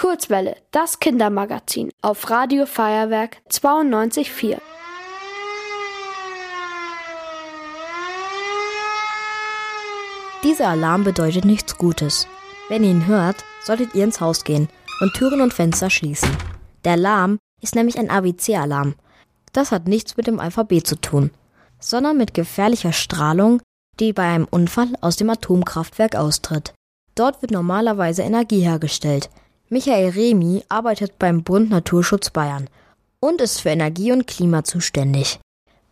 Kurzwelle, das Kindermagazin auf Radio Feuerwerk 92.4. Dieser Alarm bedeutet nichts Gutes. Wenn ihr ihn hört, solltet ihr ins Haus gehen und Türen und Fenster schließen. Der Alarm ist nämlich ein ABC-Alarm. Das hat nichts mit dem Alphabet zu tun, sondern mit gefährlicher Strahlung, die bei einem Unfall aus dem Atomkraftwerk austritt. Dort wird normalerweise Energie hergestellt. Michael Remy arbeitet beim Bund Naturschutz Bayern und ist für Energie und Klima zuständig.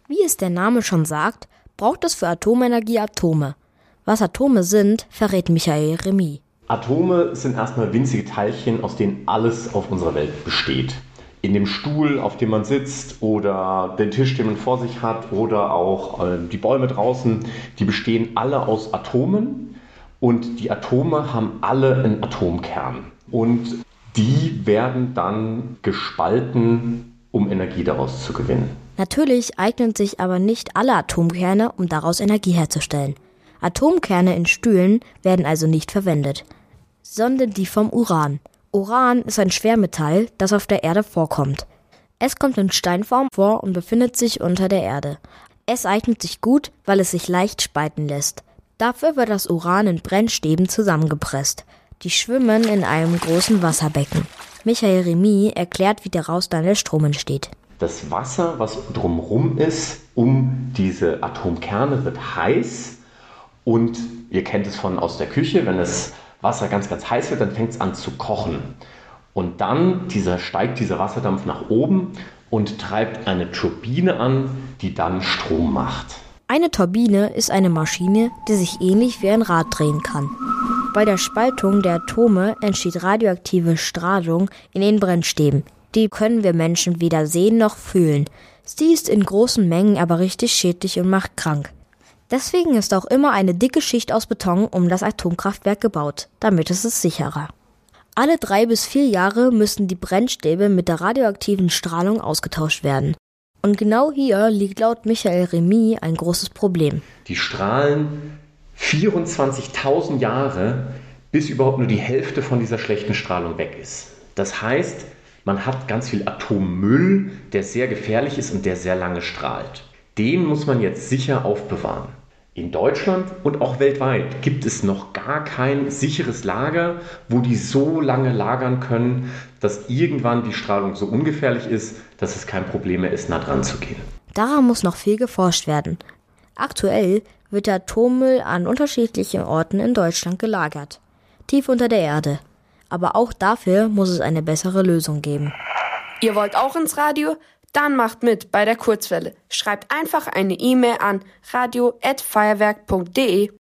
Wie es der Name schon sagt, braucht es für Atomenergie Atome. Was Atome sind, verrät Michael Remy. Atome sind erstmal winzige Teilchen, aus denen alles auf unserer Welt besteht. In dem Stuhl, auf dem man sitzt oder den Tisch, den man vor sich hat oder auch äh, die Bäume draußen, die bestehen alle aus Atomen und die Atome haben alle einen Atomkern und die werden dann gespalten, um Energie daraus zu gewinnen. Natürlich eignen sich aber nicht alle Atomkerne, um daraus Energie herzustellen. Atomkerne in Stühlen werden also nicht verwendet, sondern die vom Uran. Uran ist ein Schwermetall, das auf der Erde vorkommt. Es kommt in Steinform vor und befindet sich unter der Erde. Es eignet sich gut, weil es sich leicht spalten lässt. Dafür wird das Uran in Brennstäben zusammengepresst. Die schwimmen in einem großen Wasserbecken. Michael Remy erklärt, wie daraus dann der Strom entsteht. Das Wasser, was drumherum ist, um diese Atomkerne, wird heiß und ihr kennt es von aus der Küche, wenn das Wasser ganz, ganz heiß wird, dann fängt es an zu kochen. Und dann dieser, steigt dieser Wasserdampf nach oben und treibt eine Turbine an, die dann Strom macht. Eine Turbine ist eine Maschine, die sich ähnlich wie ein Rad drehen kann. Bei der Spaltung der Atome entsteht radioaktive Strahlung in den Brennstäben. Die können wir Menschen weder sehen noch fühlen. Sie ist in großen Mengen aber richtig schädlich und macht krank. Deswegen ist auch immer eine dicke Schicht aus Beton um das Atomkraftwerk gebaut, damit es ist sicherer. Alle drei bis vier Jahre müssen die Brennstäbe mit der radioaktiven Strahlung ausgetauscht werden. Und genau hier liegt laut Michael Remy ein großes Problem. Die strahlen 24.000 Jahre, bis überhaupt nur die Hälfte von dieser schlechten Strahlung weg ist. Das heißt, man hat ganz viel Atommüll, der sehr gefährlich ist und der sehr lange strahlt. Den muss man jetzt sicher aufbewahren. In Deutschland und auch weltweit gibt es noch gar kein sicheres Lager, wo die so lange lagern können, dass irgendwann die Strahlung so ungefährlich ist, dass es kein Problem mehr ist, nah dran zu gehen. Daran muss noch viel geforscht werden. Aktuell wird der Atommüll an unterschiedlichen Orten in Deutschland gelagert, tief unter der Erde. Aber auch dafür muss es eine bessere Lösung geben. Ihr wollt auch ins Radio? Dann macht mit bei der Kurzwelle. Schreibt einfach eine E-Mail an radio@feuerwerk.de